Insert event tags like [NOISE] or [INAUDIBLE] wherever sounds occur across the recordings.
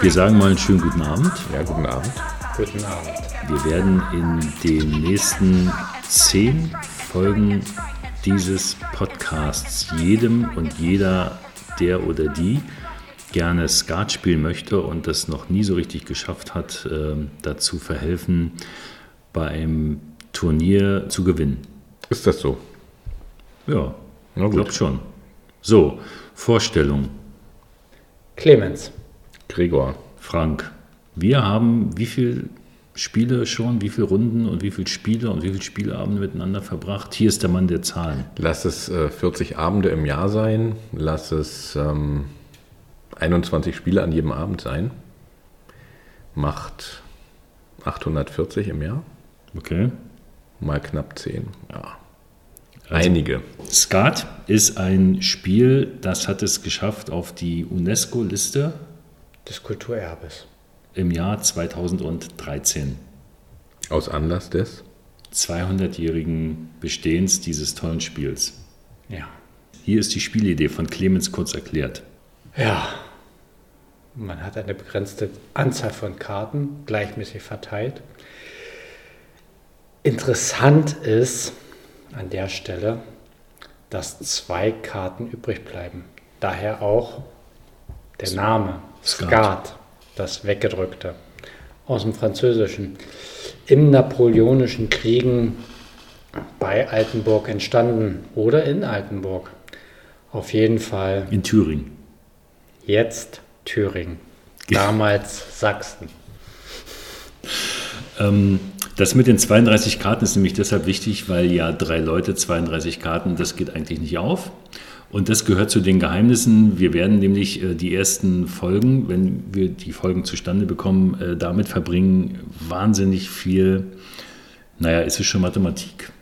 Wir sagen mal einen schönen guten Abend. Ja, guten Abend. Guten Abend. Wir werden in den nächsten zehn Folgen dieses Podcasts jedem und jeder, der oder die gerne Skat spielen möchte und das noch nie so richtig geschafft hat, äh, dazu verhelfen, bei einem Turnier zu gewinnen. Ist das so? Ja, Na ich gut. glaube schon. So, Vorstellung. Clemens. Gregor. Frank, wir haben wie viele Spiele schon, wie viele Runden und wie viele Spiele und wie viele Spieleabende miteinander verbracht? Hier ist der Mann der Zahlen. Lass es äh, 40 Abende im Jahr sein. Lass es ähm, 21 Spiele an jedem Abend sein. Macht 840 im Jahr. Okay. Mal knapp 10. Ja. Also- Einige. Skat ist ein Spiel, das hat es geschafft auf die UNESCO-Liste Des Kulturerbes. im Jahr 2013. Aus Anlass des. 200-jährigen Bestehens dieses tollen Spiels. Ja. Hier ist die Spielidee von Clemens kurz erklärt. Ja. Man hat eine begrenzte Anzahl von Karten, gleichmäßig verteilt. Interessant ist an der Stelle, dass zwei Karten übrig bleiben. Daher auch der Name Skat. Das Weggedrückte aus dem Französischen. Im napoleonischen Kriegen bei Altenburg entstanden oder in Altenburg. Auf jeden Fall In Thüringen. Jetzt Thüringen. [LAUGHS] Damals Sachsen. Ähm, das mit den 32 Karten ist nämlich deshalb wichtig, weil ja drei Leute 32 Karten, das geht eigentlich nicht auf. Und das gehört zu den Geheimnissen. Wir werden nämlich äh, die ersten Folgen, wenn wir die Folgen zustande bekommen, äh, damit verbringen, wahnsinnig viel, naja, ist es schon Mathematik,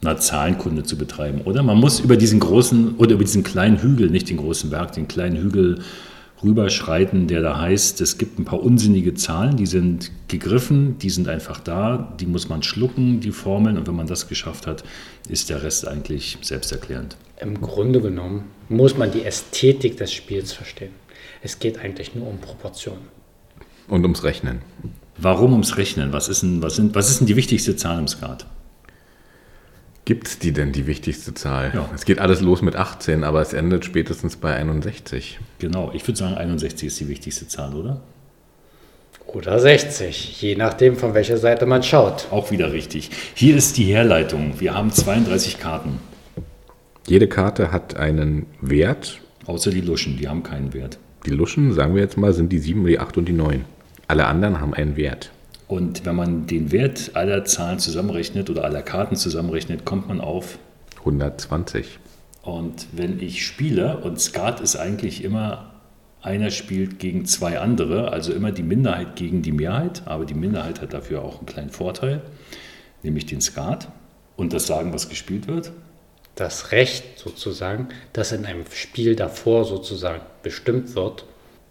na, Zahlenkunde zu betreiben, oder? Man muss über diesen großen oder über diesen kleinen Hügel, nicht den großen Berg, den kleinen Hügel rüberschreiten, der da heißt, es gibt ein paar unsinnige Zahlen, die sind gegriffen, die sind einfach da, die muss man schlucken, die Formeln, und wenn man das geschafft hat, ist der Rest eigentlich selbsterklärend. Im Grunde genommen muss man die Ästhetik des Spiels verstehen. Es geht eigentlich nur um Proportionen. Und ums Rechnen. Warum ums Rechnen? Was ist denn, was sind, was ist denn die wichtigste Zahl im Skat? Gibt es die denn, die wichtigste Zahl? Ja. Es geht alles los mit 18, aber es endet spätestens bei 61. Genau, ich würde sagen, 61 ist die wichtigste Zahl, oder? Oder 60, je nachdem, von welcher Seite man schaut. Auch wieder richtig. Hier ist die Herleitung. Wir haben 32 Karten, Jede Karte hat einen Wert. außer die Luschen, die haben keinen Wert. Die Luschen, sagen wir jetzt mal, sind die 7, die 8 und die 9. Alle anderen haben einen Wert. Und wenn man den Wert aller Zahlen zusammenrechnet oder aller Karten zusammenrechnet, kommt man auf 120. Und wenn ich spiele, und Skat ist eigentlich immer, einer spielt gegen zwei andere, also immer die Minderheit gegen die Mehrheit, aber die Minderheit hat dafür auch einen kleinen Vorteil, nämlich den Skat und das Sagen, was gespielt wird. Das Recht sozusagen, das in einem Spiel davor sozusagen bestimmt wird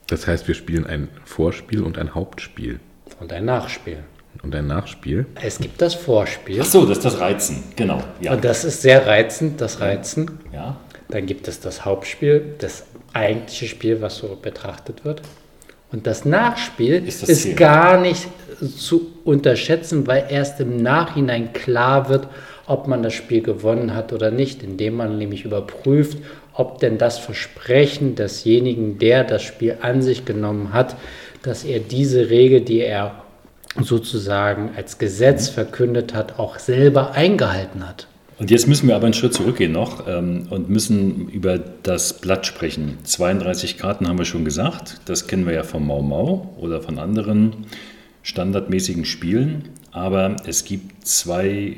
Das heißt, wir spielen ein Vorspiel und ein Hauptspiel. Und ein Nachspiel. Und ein Nachspiel. Es gibt das Vorspiel Ach so, das ist das Reizen, genau. Ja. und das ist sehr reizend, das Reizen. ja. Dann gibt es das Hauptspiel, das eigentliche Spiel, was so betrachtet wird. Und das Nachspiel Ist ist, das Ziel. gar nicht zu unterschätzen, weil erst im Nachhinein klar wird, ob man das Spiel gewonnen hat oder nicht, indem man nämlich überprüft, ob denn das Versprechen desjenigen, der das Spiel an sich genommen hat, dass er diese Regel, die er sozusagen als Gesetz verkündet hat, auch selber eingehalten hat. Und jetzt müssen wir aber einen Schritt zurückgehen noch ähm, und müssen über das Blatt sprechen. 32 Karten haben wir schon gesagt. Das kennen wir ja vom Mau Mau oder von anderen standardmäßigen Spielen. Aber es gibt zwei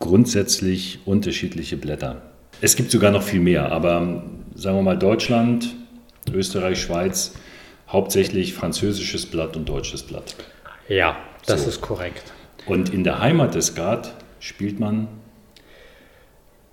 grundsätzlich unterschiedliche Blätter. Es gibt sogar noch viel mehr, aber sagen wir mal Deutschland, Österreich, Schweiz, hauptsächlich französisches Blatt und deutsches Blatt. Ja, das So. ist korrekt. Und in der Heimat des Skat spielt man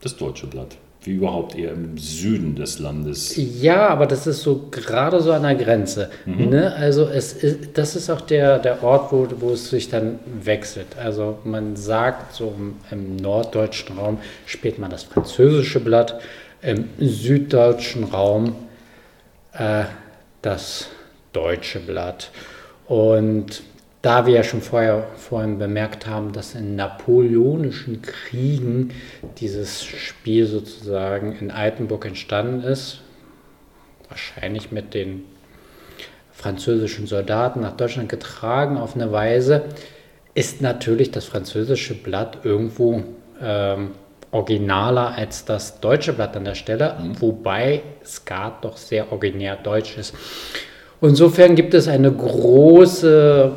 das deutsche Blatt. wie überhaupt eher im Süden des Landes. Ja, aber das ist so gerade so an der Grenze. Ne? Also es ist, das ist auch der, der Ort, wo, wo es sich dann wechselt. Also man sagt, so im, im norddeutschen Raum spielt man das französische Blatt, im süddeutschen Raum äh, das deutsche Blatt. Und da wir ja schon vorher, vorhin bemerkt haben, dass in napoleonischen Kriegen dieses Spiel sozusagen in Altenburg entstanden ist, wahrscheinlich mit den französischen Soldaten nach Deutschland getragen auf eine Weise, ist natürlich das französische Blatt irgendwo ähm, originaler als das deutsche Blatt an der Stelle, wobei Skat doch sehr originär deutsch ist. Insofern gibt es eine große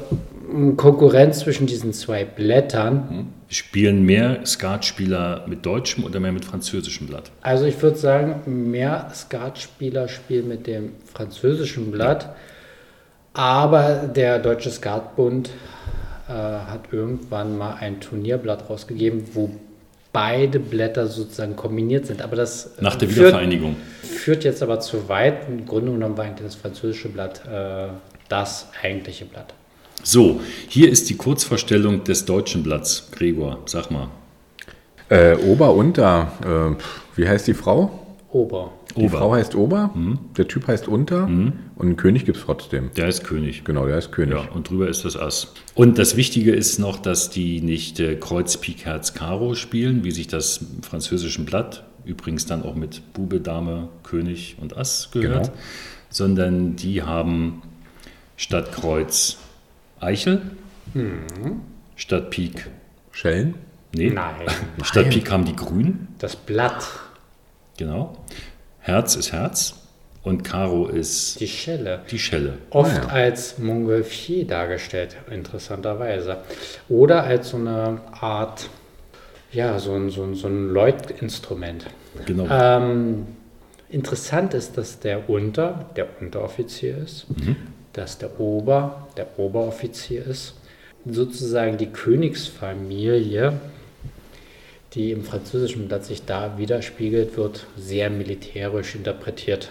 mm, Konkurrenz zwischen diesen zwei Blättern. Spielen mehr Skatspieler mit deutschem oder mehr mit französischem Blatt? Also ich würde sagen, mehr Skatspieler spielen mit dem französischen Blatt, aber der Deutsche Skatbund äh, hat irgendwann mal ein Turnierblatt rausgegeben, wo beide Blätter sozusagen kombiniert sind. Aber das Nach der führt- Wiedervereinigung. Führt jetzt aber zu weit. Im Grunde genommen war eigentlich das französische Blatt äh, das eigentliche Blatt. So, hier ist die Kurzvorstellung des deutschen Blatts. Gregor, sag mal. Äh, Ober, Unter. Äh, wie heißt die Frau? Ober. Die Ober. Frau heißt Ober, der Typ heißt Unter und einen König gibt es trotzdem. Der ist König. Genau, der heißt König. Ja, und drüber ist das Ass. Und das Wichtige ist noch, dass die nicht äh, Kreuz, Pik, Herz, Karo spielen, wie sich das im französischen Blatt, übrigens dann auch mit Bube, Dame, König und Ass gehört, Genau. sondern die haben statt Kreuz Eichel, statt Pik, Schellen? nee, Nein, statt Pik haben die Grün, das Blatt, genau. Herz ist Herz und Karo ist die Schelle. die Schelle. Oft Ah, ja. als Montgolfier dargestellt, interessanterweise. Oder als so eine Art, ja, so ein, so ein, so ein Läutinstrument. Genau. Ähm, interessant ist, dass der Unter der Unteroffizier ist, dass der Ober der Oberoffizier ist. Sozusagen die Königsfamilie, die im französischen Blatt sich da widerspiegelt, wird sehr militärisch interpretiert.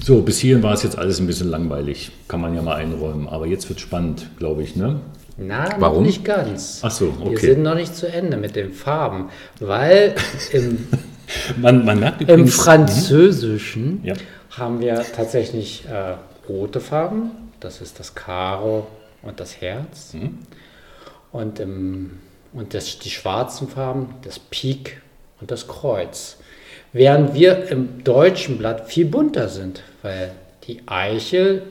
So, bis hierhin war es jetzt alles ein bisschen langweilig. Kann man ja mal einräumen. Aber jetzt wird spannend, glaube ich, ne? Na, noch Warum? nicht ganz. Ach so, Wir okay. sind noch nicht zu Ende mit den Farben, weil im, [LAUGHS] Man, man merkt im Französischen Ja. haben wir tatsächlich äh, rote Farben, das ist das Karo und das Herz. Mhm. Und, im, und das, die schwarzen Farben, das Pik und das Kreuz. Während wir im deutschen Blatt viel bunter sind, weil die Eichel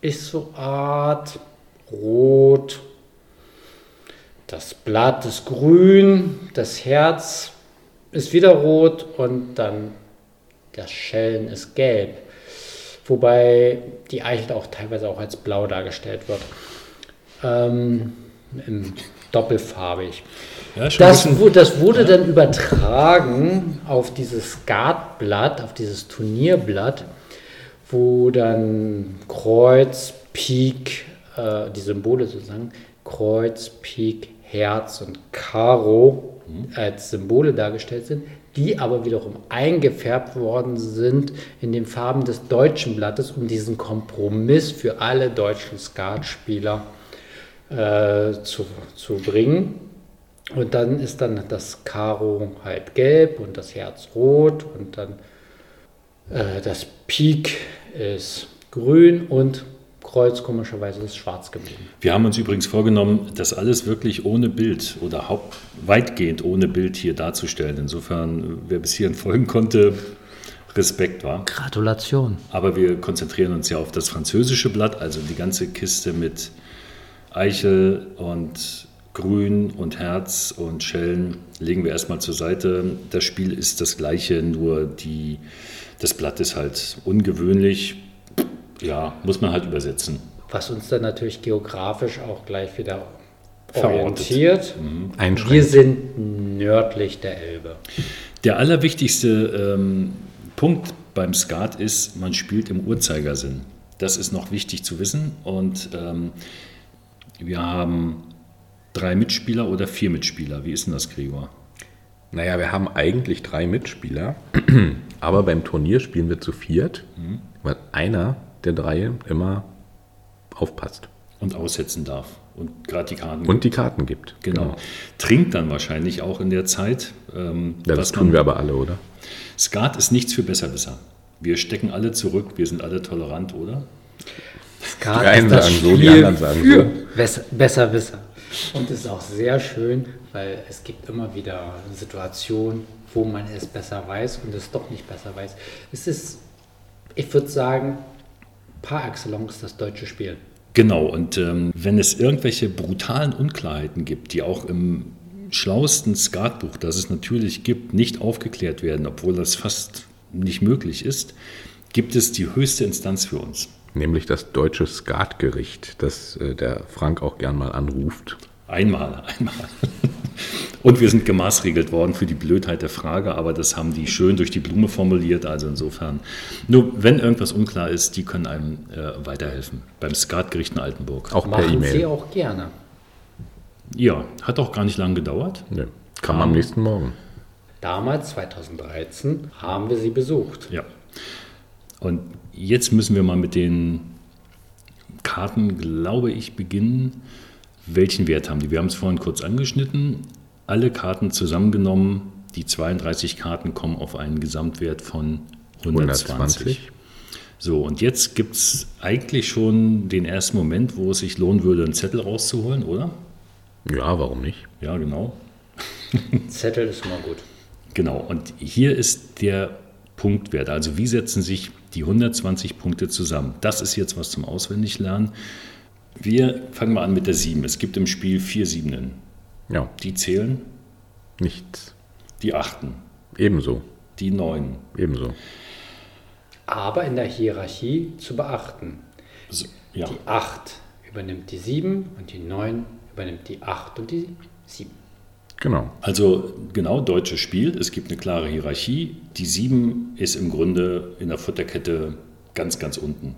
ist so Art rot, das Blatt ist grün, das Herz ist wieder rot und dann das Schellen ist gelb. Wobei die Eichel auch teilweise auch als blau dargestellt wird. Ähm, im doppelfarbig. ja, Das, das wurde dann übertragen auf dieses Skatblatt, auf dieses Turnierblatt, wo dann Kreuz, Pik, äh, die Symbole sozusagen, Kreuz, Pik, Herz und Karo als Symbole dargestellt sind, die aber wiederum eingefärbt worden sind in den Farben des deutschen Blattes, um diesen Kompromiss für alle deutschen Skatspieler äh, zu, zu bringen. Und dann ist dann das Karo halt gelb und das Herz rot und dann äh, das Pik ist grün und Kreuz komischerweise ist schwarz geblieben. Wir haben uns übrigens vorgenommen, das alles wirklich ohne Bild oder haupt, weitgehend ohne Bild hier darzustellen. Insofern, wer bis hierhin folgen konnte, Respekt war. Gratulation. Aber wir konzentrieren uns ja auf das französische Blatt, also die ganze Kiste mit Eichel und Grün und Herz und Schellen legen wir erstmal zur Seite. Das Spiel ist das gleiche, nur die, das Blatt ist halt ungewöhnlich. Ja, muss man halt übersetzen. Was uns dann natürlich geografisch auch gleich wieder orientiert. Einschränkt. Wir sind nördlich der Elbe. Der allerwichtigste ähm, Punkt beim Skat ist, man spielt im Uhrzeigersinn. Das ist noch wichtig zu wissen. Und ähm, wir haben drei Mitspieler oder vier Mitspieler. Wie ist denn das, Gregor? Naja, wir haben eigentlich drei Mitspieler, [CLEARS THROAT] aber beim Turnier spielen wir zu viert, weil einer der drei immer aufpasst Und aussetzen darf. Und gerade die Karten. und die Karten gibt. genau. Trinkt dann wahrscheinlich auch in der Zeit. Ähm, Ja, das tun man- wir aber alle, oder? Skat ist nichts für Besserwisser. Wir stecken alle zurück, wir sind alle tolerant, oder? Skat Die einen ist das sagen so, die Spiel anderen sagen für so. Besser, Besserwisser. Und es ist auch sehr schön, weil es gibt immer wieder Situationen, wo man es besser weiß und es doch nicht besser weiß. Es ist, ich würde sagen, par excellence das deutsche Spiel. Genau, und ähm, wenn es irgendwelche brutalen Unklarheiten gibt, die auch im schlauesten Skatbuch, das es natürlich gibt, nicht aufgeklärt werden, obwohl das fast nicht möglich ist, gibt es die höchste Instanz für uns. Nämlich das deutsche Skatgericht, das äh, der Frank auch gern mal anruft. Einmal, einmal. Und wir sind gemaßregelt worden für die Blödheit der Frage, aber das haben die schön durch die Blume formuliert. Also insofern, nur wenn irgendwas unklar ist, die können einem äh, weiterhelfen. Beim Skatgericht in Altenburg. Auch per Machen sie E-Mail. auch gerne. Ja, hat auch gar nicht lange gedauert. Nö. Kam am nächsten Morgen. Damals, 2013, haben wir sie besucht. Ja. Und jetzt müssen wir mal mit den Karten, glaube ich, beginnen. Welchen Wert haben die? Wir haben es vorhin kurz angeschnitten. Alle Karten zusammengenommen, die 32 Karten kommen auf einen Gesamtwert von 120. 120. So, und jetzt gibt es eigentlich schon den ersten Moment, wo es sich lohnen würde, einen Zettel rauszuholen, oder? Ja, warum nicht? Ja, genau. [LAUGHS] Zettel ist immer gut. Genau, und hier ist der Punktwert. Also wie setzen sich die 120 Punkte zusammen? Das ist jetzt was zum Auswendiglernen. Wir fangen mal an mit der 7. Es gibt im Spiel vier Siebenen. Ja, Die zählen nichts. die Achten, Ebenso. die Neunen. Ebenso. Aber in der Hierarchie zu beachten. So, ja, Die 8 übernimmt die 7 und die 9 übernimmt die 8 und die 7. Genau. also genau, deutsches Spiel. Es gibt eine klare Hierarchie. Die 7 ist im Grunde in der Futterkette ganz, ganz unten.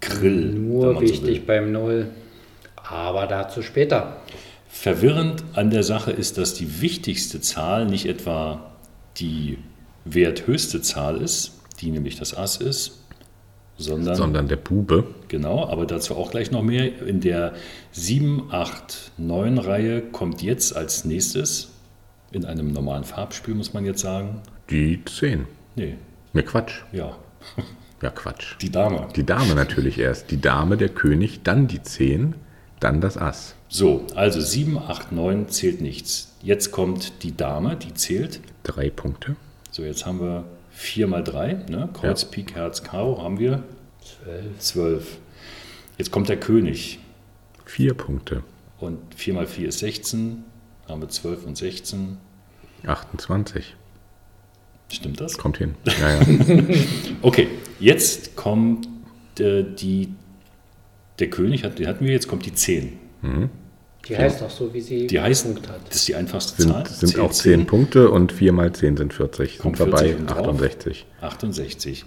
Grill. Nur so wichtig will. beim 0, aber dazu später. Verwirrend an der Sache ist, dass die wichtigste Zahl nicht etwa die werthöchste Zahl ist, die nämlich das Ass ist, sondern, Sondern der Bube. genau, aber dazu auch gleich noch mehr. In der 7, 8, 9 Reihe kommt jetzt als nächstes, in einem normalen Farbspiel muss man jetzt sagen, Die 10. nee, Ne, Quatsch. ja, Ja, Quatsch. die Dame. Die Dame natürlich erst. Die Dame, der König, dann die 10, dann das Ass. So, also 7, 8, 9 zählt nichts. Jetzt kommt die Dame, die zählt. Drei Punkte. So, jetzt haben wir 4 mal 3, ne? Kreuz, Ja. Pik, Herz, Karo haben wir 12. 12. Jetzt kommt der König Vier Punkte. und 4 mal 4 ist 16, haben wir 12 und 16. 28. Stimmt das? Kommt hin. [LAUGHS] Ja, ja. Okay, jetzt kommt äh, die, der König, hat, den hatten wir, jetzt kommt die 10. Die heißt auch so, wie sie Die heißt, Punkt hat. das ist die einfachste Zahl. Sind, sind Zählt auch 10 Punkte und 4 mal 10 sind 40. Kommt sind wir 40 bei und drauf. 68. 68.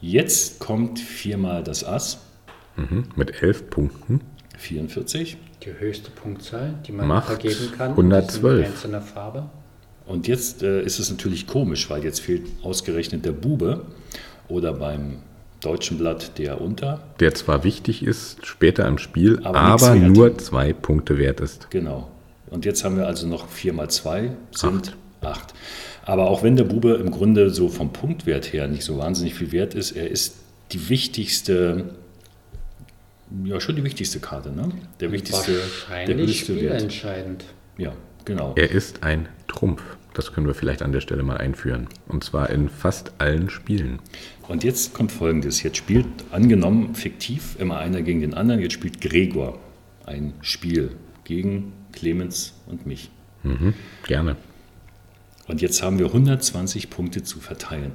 Jetzt kommt 4 mal das Ass, Mhm. Mit 11 Punkten. 44. Die höchste Punktzahl, die man Macht vergeben kann. 112. in einzelner Farbe. Und jetzt äh, ist es natürlich komisch, weil jetzt fehlt ausgerechnet der Bube oder beim deutschen Blatt der Unter. Der zwar wichtig ist später im Spiel, Aber aber, wert. nur zwei Punkte wert ist. Genau. Und jetzt haben wir also noch 4 mal 2 sind 8. Aber auch wenn der Bube im Grunde so vom Punktwert her nicht so wahnsinnig viel wert ist, er ist die wichtigste, ja schon die wichtigste Karte, ne? Der wichtigste, der Wahrscheinlich höchste Wert. spielentscheidend. Ja, genau. Er ist ein Trumpf. Das können wir vielleicht an der Stelle mal einführen. Und zwar in fast allen Spielen. Und jetzt kommt Folgendes. Jetzt spielt, angenommen, fiktiv, immer einer gegen den anderen. Jetzt spielt Gregor ein Spiel gegen Clemens und mich. Mhm. Gerne. Und jetzt haben wir 120 Punkte zu verteilen.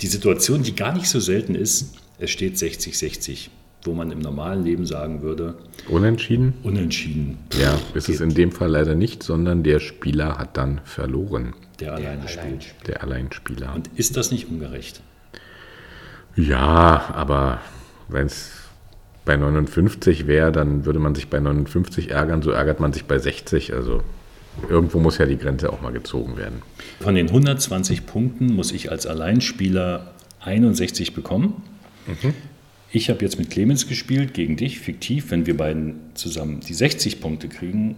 Die Situation, die gar nicht so selten ist, es steht 60-60, wo man im normalen Leben sagen würde, Unentschieden? unentschieden, Ja, ist es in dem Fall leider nicht, sondern der Spieler hat dann verloren. der alleine allein spielt. spielt. Der Alleinspieler. Und ist das nicht ungerecht? Ja, aber wenn es bei 59 wäre, dann würde man sich bei 59 ärgern, so ärgert man sich bei 60. Also irgendwo muss ja die Grenze auch mal gezogen werden. Von den 120 Punkten muss ich als Alleinspieler 61 bekommen. Ich habe jetzt mit Clemens gespielt gegen dich, fiktiv. Wenn wir beiden zusammen die 60 Punkte kriegen,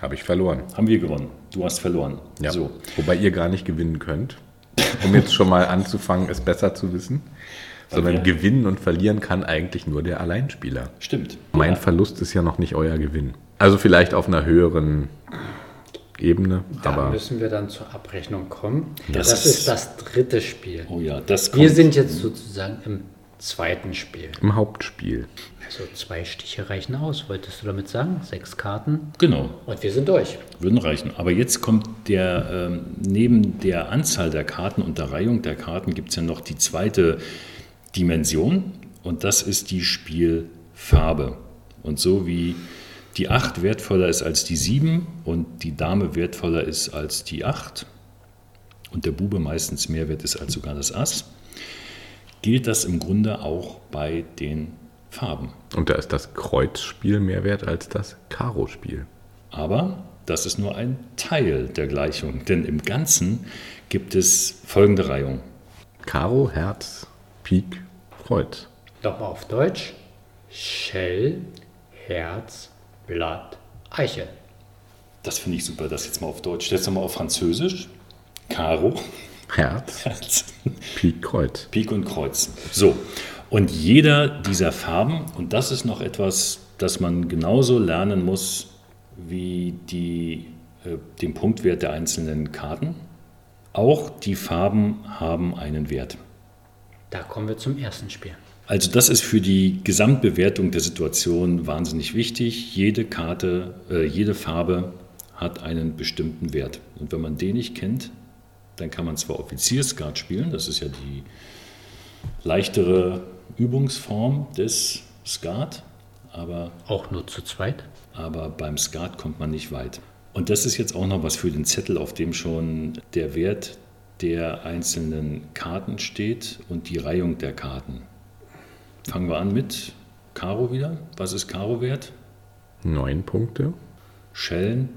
Habe ich verloren. haben wir gewonnen. Du hast verloren. Ja. So. Wobei ihr gar nicht gewinnen könnt. [LAUGHS] Um jetzt schon mal anzufangen, es besser zu wissen. Sondern Okay. gewinnen und verlieren kann eigentlich nur der Alleinspieler. Stimmt. Mein ja. Verlust ist ja noch nicht euer Gewinn. Also vielleicht auf einer höheren Ebene, Da aber müssen wir dann zur Abrechnung kommen. Das Das, ist- ist das dritte Spiel. Oh ja, das kommt. Wir sind jetzt sozusagen im zweiten Spiel. im Hauptspiel. Also zwei Stiche reichen aus, wolltest du damit sagen? Sechs Karten Genau. und wir sind durch. Würden reichen. Aber jetzt kommt der, ähm, neben der Anzahl der Karten und der Reihung der Karten gibt es ja noch die zweite Dimension und das ist die Spielfarbe. Und so wie die 8 wertvoller ist als die 7 und die Dame wertvoller ist als die 8 und der Bube meistens mehr wert ist als sogar das Ass, gilt das im Grunde auch bei den Farben. Und da ist das Kreuzspiel mehr wert als das Karo-Spiel. Aber das ist nur ein Teil der Gleichung, denn im Ganzen gibt es folgende Reihung. Karo, Herz, Pik, Kreuz. Nochmal auf Deutsch. Shell, Herz, Blatt, Eiche. Das finde ich super, das jetzt mal auf Deutsch. Jetzt nochmal auf Französisch. Karo, Herz, Herz, Pik, Kreuz. Pik und Kreuz. So, und jeder dieser Farben, und das ist noch etwas, das man genauso lernen muss wie die, äh, den Punktwert der einzelnen Karten, auch die Farben haben einen Wert. Da kommen wir zum ersten Spiel. Also das ist für die Gesamtbewertung der Situation wahnsinnig wichtig. Jede Karte, äh, jede Farbe hat einen bestimmten Wert. Und wenn man den nicht kennt, dann kann man zwar Offizierskat spielen, das ist ja die leichtere Übungsform des Skat, aber, Auch nur zu zweit. aber beim Skat kommt man nicht weit. Und das ist jetzt auch noch was für den Zettel, auf dem schon der Wert der einzelnen Karten steht und die Reihung der Karten. Fangen wir an mit Karo wieder. Was ist Karo wert? Neun Punkte. Schellen,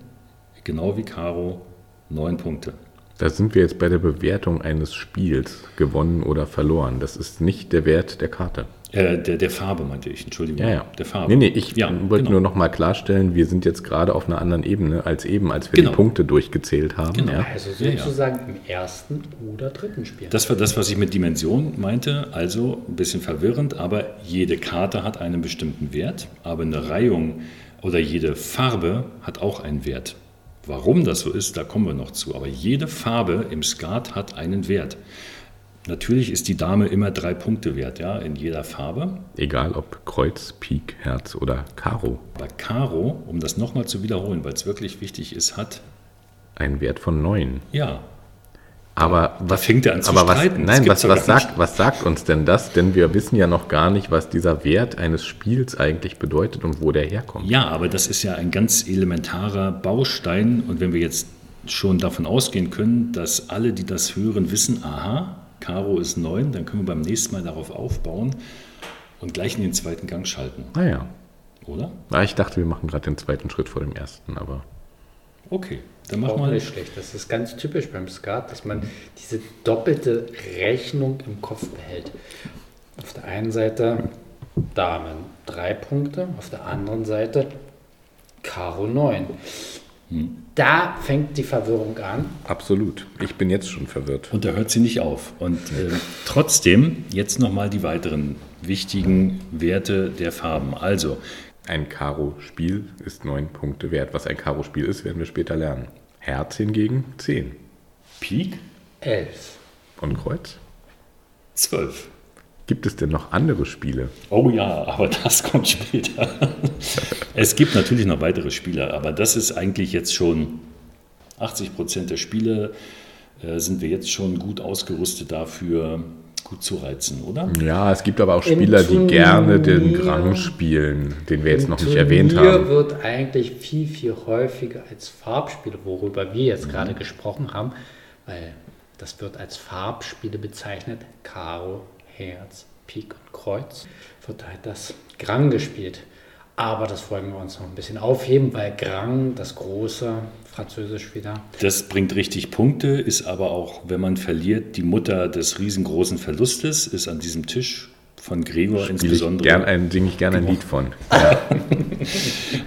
genau wie Karo, neun Punkte. Da sind wir jetzt bei der Bewertung eines Spiels, gewonnen oder verloren. Das ist nicht der Wert der Karte. Äh, der, der Farbe meinte ich, Entschuldigung. Ja, ja. Der Farbe. Nee, nee, ich ja, wollte genau. nur noch mal klarstellen, wir sind jetzt gerade auf einer anderen Ebene als eben, als wir Genau. die Punkte durchgezählt haben. Genau. Ja. Also Ja, ja. sozusagen im ersten oder dritten Spiel. Das war das, was ich mit Dimension meinte. Also ein bisschen verwirrend, aber jede Karte hat einen bestimmten Wert, aber eine Reihung oder jede Farbe hat auch einen Wert. Warum das so ist, da kommen wir noch zu. Aber jede Farbe im Skat hat einen Wert. Natürlich ist die Dame immer drei Punkte wert, ja, in jeder Farbe. Egal ob Kreuz, Pik, Herz oder Karo. Aber Karo, um das nochmal zu wiederholen, weil es wirklich wichtig ist, hat, Ein Wert von neun. ja, Aber was fängt er an zu aber was, streiten. Das Nein, was, was, sagt, was sagt uns denn das? Denn wir wissen ja noch gar nicht, was dieser Wert eines Spiels eigentlich bedeutet und wo der herkommt. Ja, aber das ist ja ein ganz elementarer Baustein. Und wenn wir jetzt schon davon ausgehen können, dass alle, die das hören, wissen, aha, Karo ist 9, dann können wir beim nächsten Mal darauf aufbauen und gleich in den zweiten Gang schalten, Naja, oder? ah, ich dachte, wir machen gerade den zweiten Schritt vor dem ersten, aber Okay, dann mach Auch mal. nicht schlecht. Das ist ganz typisch beim Skat, dass man diese doppelte Rechnung im Kopf behält. Auf der einen Seite Damen drei Punkte, auf der anderen Seite Karo 9. Da fängt die Verwirrung an. absolut. Ich bin jetzt schon verwirrt. Und da hört sie nicht auf. Und äh, trotzdem jetzt nochmal die weiteren wichtigen Werte der Farben. Also, Ein Karo-Spiel ist neun Punkte wert. Was ein Karo-Spiel ist, werden wir später lernen. Herz hingegen zehn. Pik 11. Und Kreuz? 12. Gibt es denn noch andere Spiele? Oh ja, aber das kommt später. [LAUGHS] es gibt natürlich noch weitere Spiele, aber das ist eigentlich jetzt schon 80 Prozent der Spiele äh, sind wir jetzt schon gut ausgerüstet dafür, gut zu reizen, oder? Ja, es gibt aber auch Spieler, die gerne den Turnier- Grang spielen, den wir jetzt noch nicht erwähnt Turnier haben. wird eigentlich viel, viel häufiger als Farbspiele, worüber wir jetzt gerade gesprochen haben, weil das wird als Farbspiele bezeichnet. Karo, Herz, Pik und Kreuz wird halt das Grang gespielt. Aber das wollen wir uns noch ein bisschen aufheben, weil Grang, das große, französisch wieder. Das bringt richtig Punkte, ist aber auch, wenn man verliert, die Mutter des riesengroßen Verlustes, ist an diesem Tisch von Gregor Spiele ich insbesondere. gern ein, singe ich gerne ein Lied von. [LAUGHS]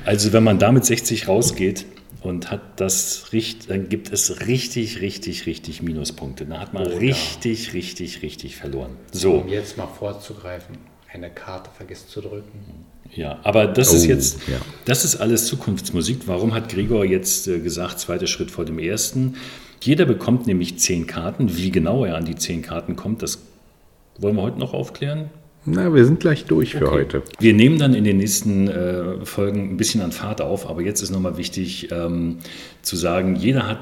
Also wenn man da mit 60 rausgeht und hat das richtig, dann gibt es richtig, richtig, richtig Minuspunkte. Da hat man Oh ja. richtig, richtig, richtig verloren. So, Um jetzt mal vorzugreifen, eine Karte vergisst zu drücken. Ja, aber das ist Oh, jetzt, ja. das ist alles Zukunftsmusik. Warum hat Gregor jetzt äh, gesagt, zweiter Schritt vor dem ersten? Jeder bekommt nämlich zehn Karten. Wie genau er an die zehn Karten kommt, das wollen wir heute noch aufklären. Na, wir sind gleich durch für heute. Wir nehmen dann in den nächsten äh, Folgen ein bisschen an Fahrt auf, aber jetzt ist nochmal wichtig ähm, zu sagen, jeder hat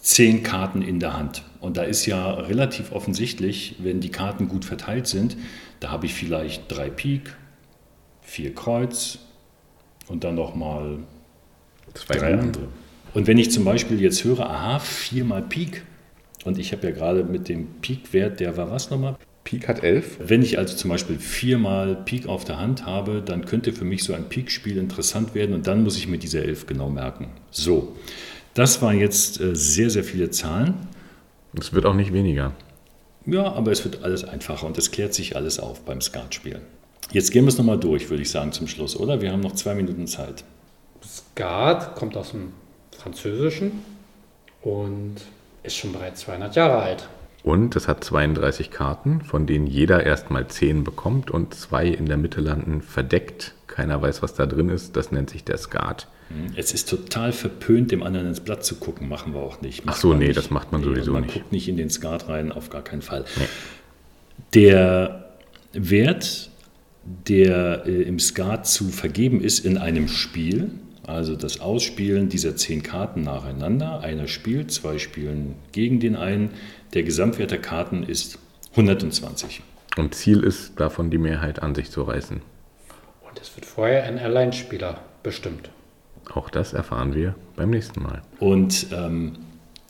zehn Karten in der Hand. Und da ist ja relativ offensichtlich, wenn die Karten gut verteilt sind, da habe ich vielleicht drei Pik, vier Kreuz und dann nochmal Zwei drei andere. Und wenn ich zum Beispiel jetzt höre, aha, viermal Pik, und ich habe ja gerade mit dem Pik-Wert, der war was nochmal? Pik hat elf. Wenn ich also zum Beispiel viermal Pik auf der Hand habe, dann könnte für mich so ein Pik-Spiel interessant werden und dann muss ich mir diese elf genau merken. So, das waren jetzt äh, sehr, sehr viele Zahlen. Es wird auch nicht weniger. Ja, aber es wird alles einfacher und es klärt sich alles auf beim Skatspielen. Jetzt gehen wir es nochmal durch, würde ich sagen, zum Schluss, oder? Wir haben noch zwei Minuten Zeit. Skat kommt aus dem Französischen und ist schon bereits 200 Jahre alt. Und es hat 32 Karten, von denen jeder erstmal 10 bekommt und zwei in der Mitte landen verdeckt. Keiner weiß, was da drin ist. Das nennt sich der Skat. Es ist total verpönt, dem anderen ins Blatt zu gucken, machen wir auch nicht. Ach Macht so, man nee, nicht. das macht man sowieso und man nicht. guckt nicht in den Skat rein, auf gar keinen Fall. Nee. Der Wert, der äh, im Skat zu vergeben ist in einem Spiel, also das Ausspielen dieser zehn Karten nacheinander, einer spielt, zwei spielen gegen den einen, der Gesamtwert der Karten ist 120. Und Ziel ist davon, die Mehrheit an sich zu reißen. Und es wird vorher ein Alleinspieler bestimmt. Auch das erfahren wir beim nächsten Mal. Und ähm,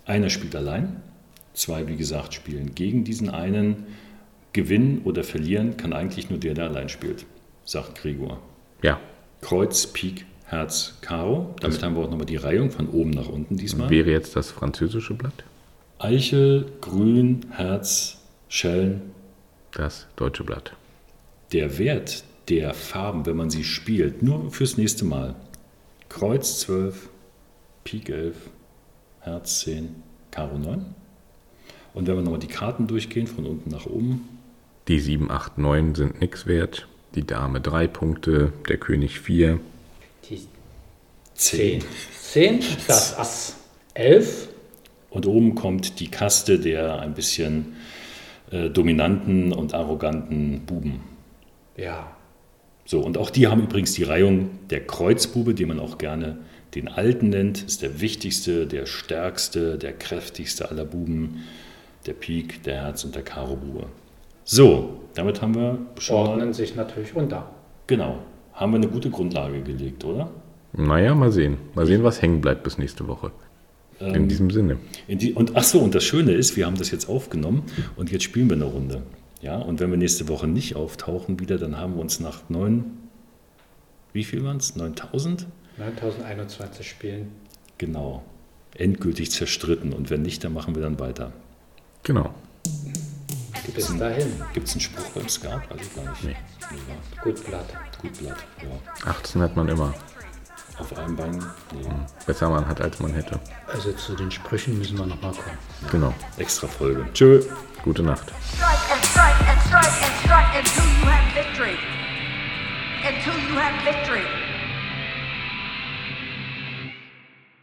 einer spielt allein, zwei, wie gesagt, spielen gegen diesen einen. Gewinnen oder verlieren kann eigentlich nur der, der allein spielt, sagt Gregor. Ja, Kreuz, Pik, Herz, Karo. Damit haben wir auch nochmal die Reihung von oben nach unten diesmal. wäre jetzt das französische Blatt, Eichel, Grün, Herz, Schellen. das deutsche Blatt. Der Wert der Farben, wenn man sie spielt, nur fürs nächste Mal. Kreuz 12, Pik 11, Herz 10, Karo 9. Und wenn wir nochmal die Karten durchgehen, von unten nach oben, Die 7, 8, 9 sind nichts wert. Die Dame 3 Punkte, der König 4. Die 10. 10, das Ass 11, Und oben kommt die Kaste der ein bisschen äh, dominanten und arroganten Buben. ja, So, und auch die haben übrigens die Reihung der Kreuzbube, die man auch gerne den Alten nennt, ist der wichtigste, der stärkste, der kräftigste aller Buben, der Pik, der Herz und der Karo-Bube. So, damit haben wir schon ordnen sich natürlich unter. genau, haben wir eine gute Grundlage gelegt, oder? Naja, mal sehen. Mal sehen, was hängen bleibt bis nächste Woche. In diesem Sinne. In die, und ach so, und das Schöne ist, wir haben das jetzt aufgenommen und jetzt spielen wir eine Runde. Ja, und wenn wir nächste Woche nicht auftauchen wieder, dann haben wir uns nach neun, wie viel waren es? 9000? 9021 Spielen. Genau. Endgültig zerstritten. Und wenn nicht, dann machen wir dann weiter. Genau. Bis dahin. Gibt es einen Spruch beim Skat? Weiß ich gar nicht. Nee. Nee, Gut Blatt. ja. Gut Blatt. Ja. 18 hat man immer. Auf einem Bein. Nee. Besser man hat, als man hätte. Also zu den Sprüchen müssen wir nochmal kommen. Genau. Extra Folge. Tschö. Gute Nacht. Strike and strike and strike and strike until you have victory. Until you have victory.